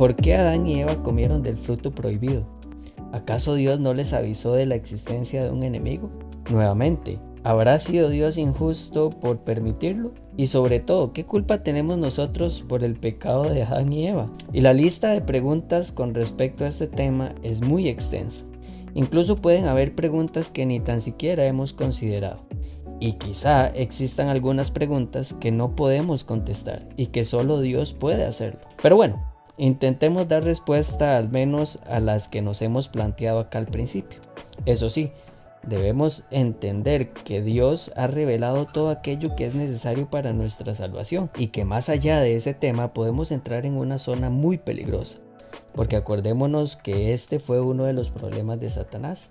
¿Por qué Adán y Eva comieron del fruto prohibido? ¿Acaso Dios no les avisó de la existencia de un enemigo? Nuevamente, ¿habrá sido Dios injusto por permitirlo? Y sobre todo, ¿qué culpa tenemos nosotros por el pecado de Adán y Eva? Y la lista de preguntas con respecto a este tema es muy extensa. Incluso pueden haber preguntas que ni tan siquiera hemos considerado. Y quizá existan algunas preguntas que no podemos contestar y que solo Dios puede hacerlo. Pero bueno, intentemos dar respuesta al menos a las que nos hemos planteado acá al principio. Eso sí, debemos entender que Dios ha revelado todo aquello que es necesario para nuestra salvación y que más allá de ese tema podemos entrar en una zona muy peligrosa. Porque acordémonos que este fue uno de los problemas de Satanás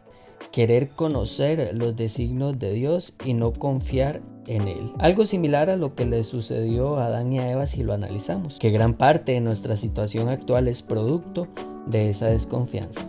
querer conocer los designios de Dios y no confiar en Él. Algo similar a lo que le sucedió a Adán y a Eva si lo analizamos, que gran parte de nuestra situación actual es producto de esa desconfianza.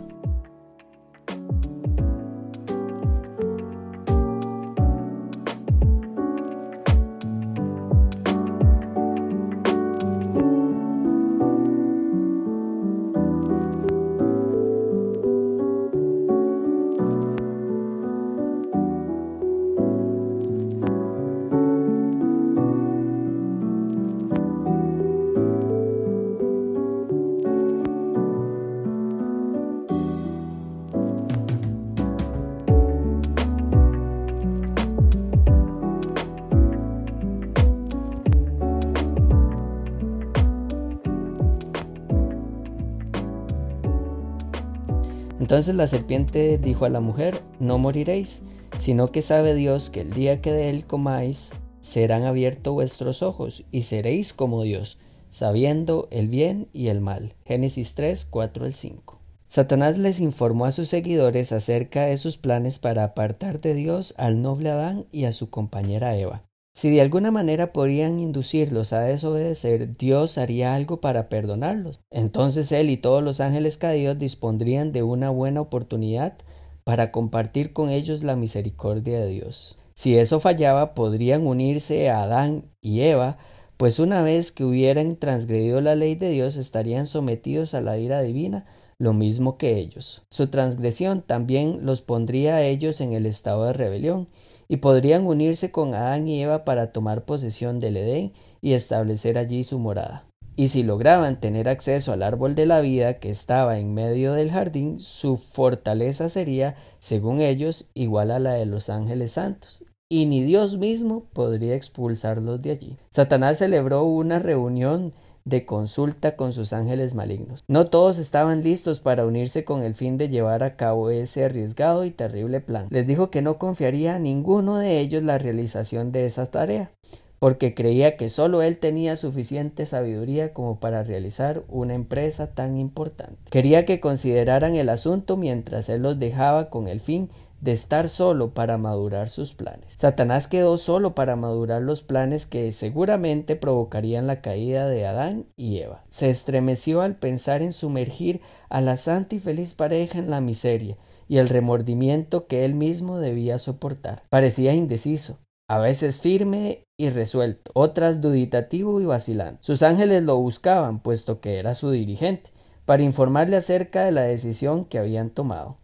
Entonces la serpiente dijo a la mujer, no moriréis, sino que sabe Dios que el día que de él comáis, serán abiertos vuestros ojos y seréis como Dios, sabiendo el bien y el mal. Génesis 3, 4 al 5. Satanás les informó a sus seguidores acerca de sus planes para apartar de Dios al noble Adán y a su compañera Eva. Si de alguna manera podían inducirlos a desobedecer, Dios haría algo para perdonarlos. Entonces Él y todos los ángeles caídos dispondrían de una buena oportunidad para compartir con ellos la misericordia de Dios. Si eso fallaba, podrían unirse a Adán y Eva, pues una vez que hubieran transgredido la ley de Dios estarían sometidos a la ira divina, lo mismo que ellos. Su transgresión también los pondría a ellos en el estado de rebelión, y podrían unirse con Adán y Eva para tomar posesión del Edén y establecer allí su morada. Y si lograban tener acceso al árbol de la vida que estaba en medio del jardín, su fortaleza sería, según ellos, igual a la de los ángeles santos, y ni Dios mismo podría expulsarlos de allí. Satanás celebró una reunión de consulta con sus ángeles malignos. No todos estaban listos para unirse con el fin de llevar a cabo ese arriesgado y terrible plan. Les dijo que no confiaría a ninguno de ellos la realización de esa tarea, porque creía que solo él tenía suficiente sabiduría como para realizar una empresa tan importante. Quería que consideraran el asunto mientras él los dejaba con el fin de estar solo para madurar sus planes. Satanás quedó solo para madurar los planes que seguramente provocarían la caída de Adán y Eva. Se estremeció al pensar en sumergir a la santa y feliz pareja en la miseria y el remordimiento que él mismo debía soportar. Parecía indeciso, a veces firme y resuelto, otras duditativo y vacilante. Sus ángeles lo buscaban, puesto que era su dirigente, para informarle acerca de la decisión que habían tomado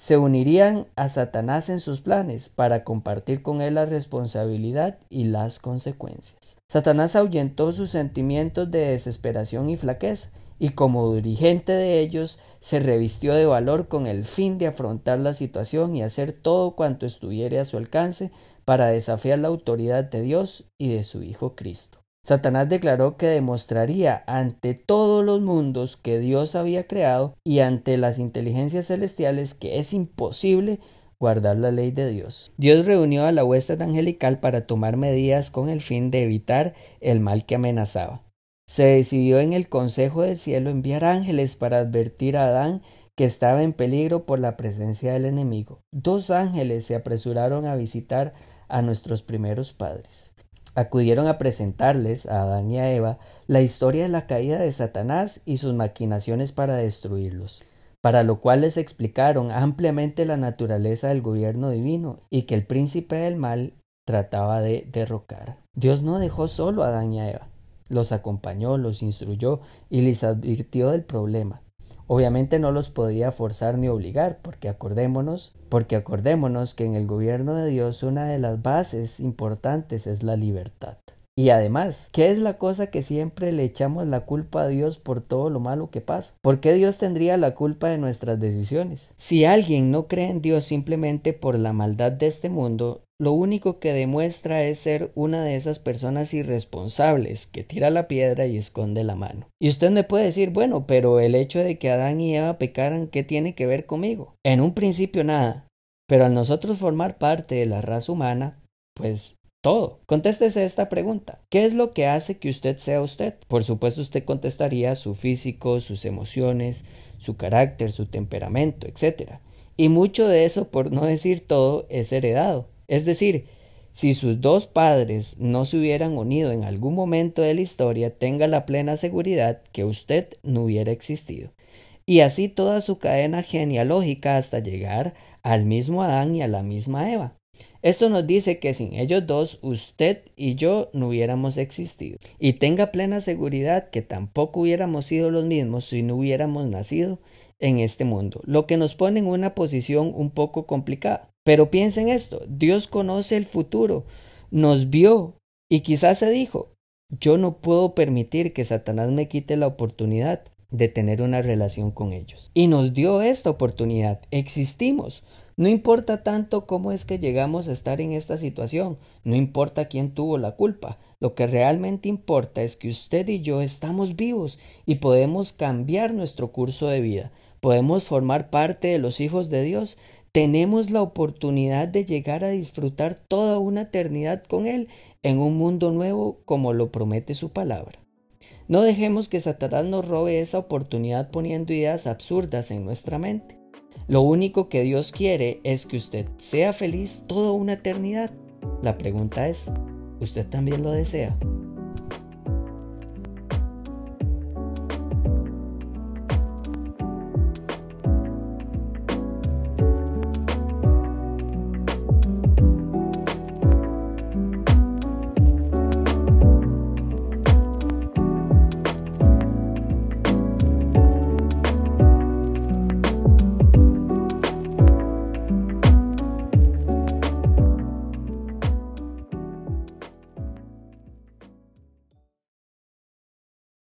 se unirían a Satanás en sus planes para compartir con él la responsabilidad y las consecuencias. Satanás ahuyentó sus sentimientos de desesperación y flaqueza, y como dirigente de ellos se revistió de valor con el fin de afrontar la situación y hacer todo cuanto estuviera a su alcance para desafiar la autoridad de Dios y de su Hijo Cristo. Satanás declaró que demostraría ante todos los mundos que Dios había creado y ante las inteligencias celestiales que es imposible guardar la ley de Dios. Dios reunió a la huesta angelical para tomar medidas con el fin de evitar el mal que amenazaba. Se decidió en el Consejo del Cielo enviar ángeles para advertir a Adán que estaba en peligro por la presencia del enemigo. Dos ángeles se apresuraron a visitar a nuestros primeros padres acudieron a presentarles a Adán y a Eva la historia de la caída de Satanás y sus maquinaciones para destruirlos, para lo cual les explicaron ampliamente la naturaleza del gobierno divino y que el príncipe del mal trataba de derrocar. Dios no dejó solo a Adán y a Eva. los acompañó, los instruyó y les advirtió del problema. Obviamente no los podía forzar ni obligar, porque acordémonos, porque acordémonos que en el gobierno de Dios una de las bases importantes es la libertad. Y además, ¿qué es la cosa que siempre le echamos la culpa a Dios por todo lo malo que pasa? ¿Por qué Dios tendría la culpa de nuestras decisiones? Si alguien no cree en Dios simplemente por la maldad de este mundo, lo único que demuestra es ser una de esas personas irresponsables que tira la piedra y esconde la mano. Y usted me puede decir, bueno, pero el hecho de que Adán y Eva pecaran, ¿qué tiene que ver conmigo? En un principio nada, pero al nosotros formar parte de la raza humana, pues todo. Contéstese esta pregunta. ¿Qué es lo que hace que usted sea usted? Por supuesto usted contestaría su físico, sus emociones, su carácter, su temperamento, etc. Y mucho de eso, por no decir todo, es heredado. Es decir, si sus dos padres no se hubieran unido en algún momento de la historia, tenga la plena seguridad que usted no hubiera existido. Y así toda su cadena genealógica hasta llegar al mismo Adán y a la misma Eva. Esto nos dice que sin ellos dos usted y yo no hubiéramos existido. Y tenga plena seguridad que tampoco hubiéramos sido los mismos si no hubiéramos nacido en este mundo, lo que nos pone en una posición un poco complicada. Pero piensen esto, Dios conoce el futuro, nos vio y quizás se dijo, yo no puedo permitir que Satanás me quite la oportunidad de tener una relación con ellos. Y nos dio esta oportunidad, existimos, no importa tanto cómo es que llegamos a estar en esta situación, no importa quién tuvo la culpa, lo que realmente importa es que usted y yo estamos vivos y podemos cambiar nuestro curso de vida, podemos formar parte de los hijos de Dios, tenemos la oportunidad de llegar a disfrutar toda una eternidad con Él en un mundo nuevo como lo promete su palabra. No dejemos que Satanás nos robe esa oportunidad poniendo ideas absurdas en nuestra mente. Lo único que Dios quiere es que usted sea feliz toda una eternidad. La pregunta es, ¿usted también lo desea?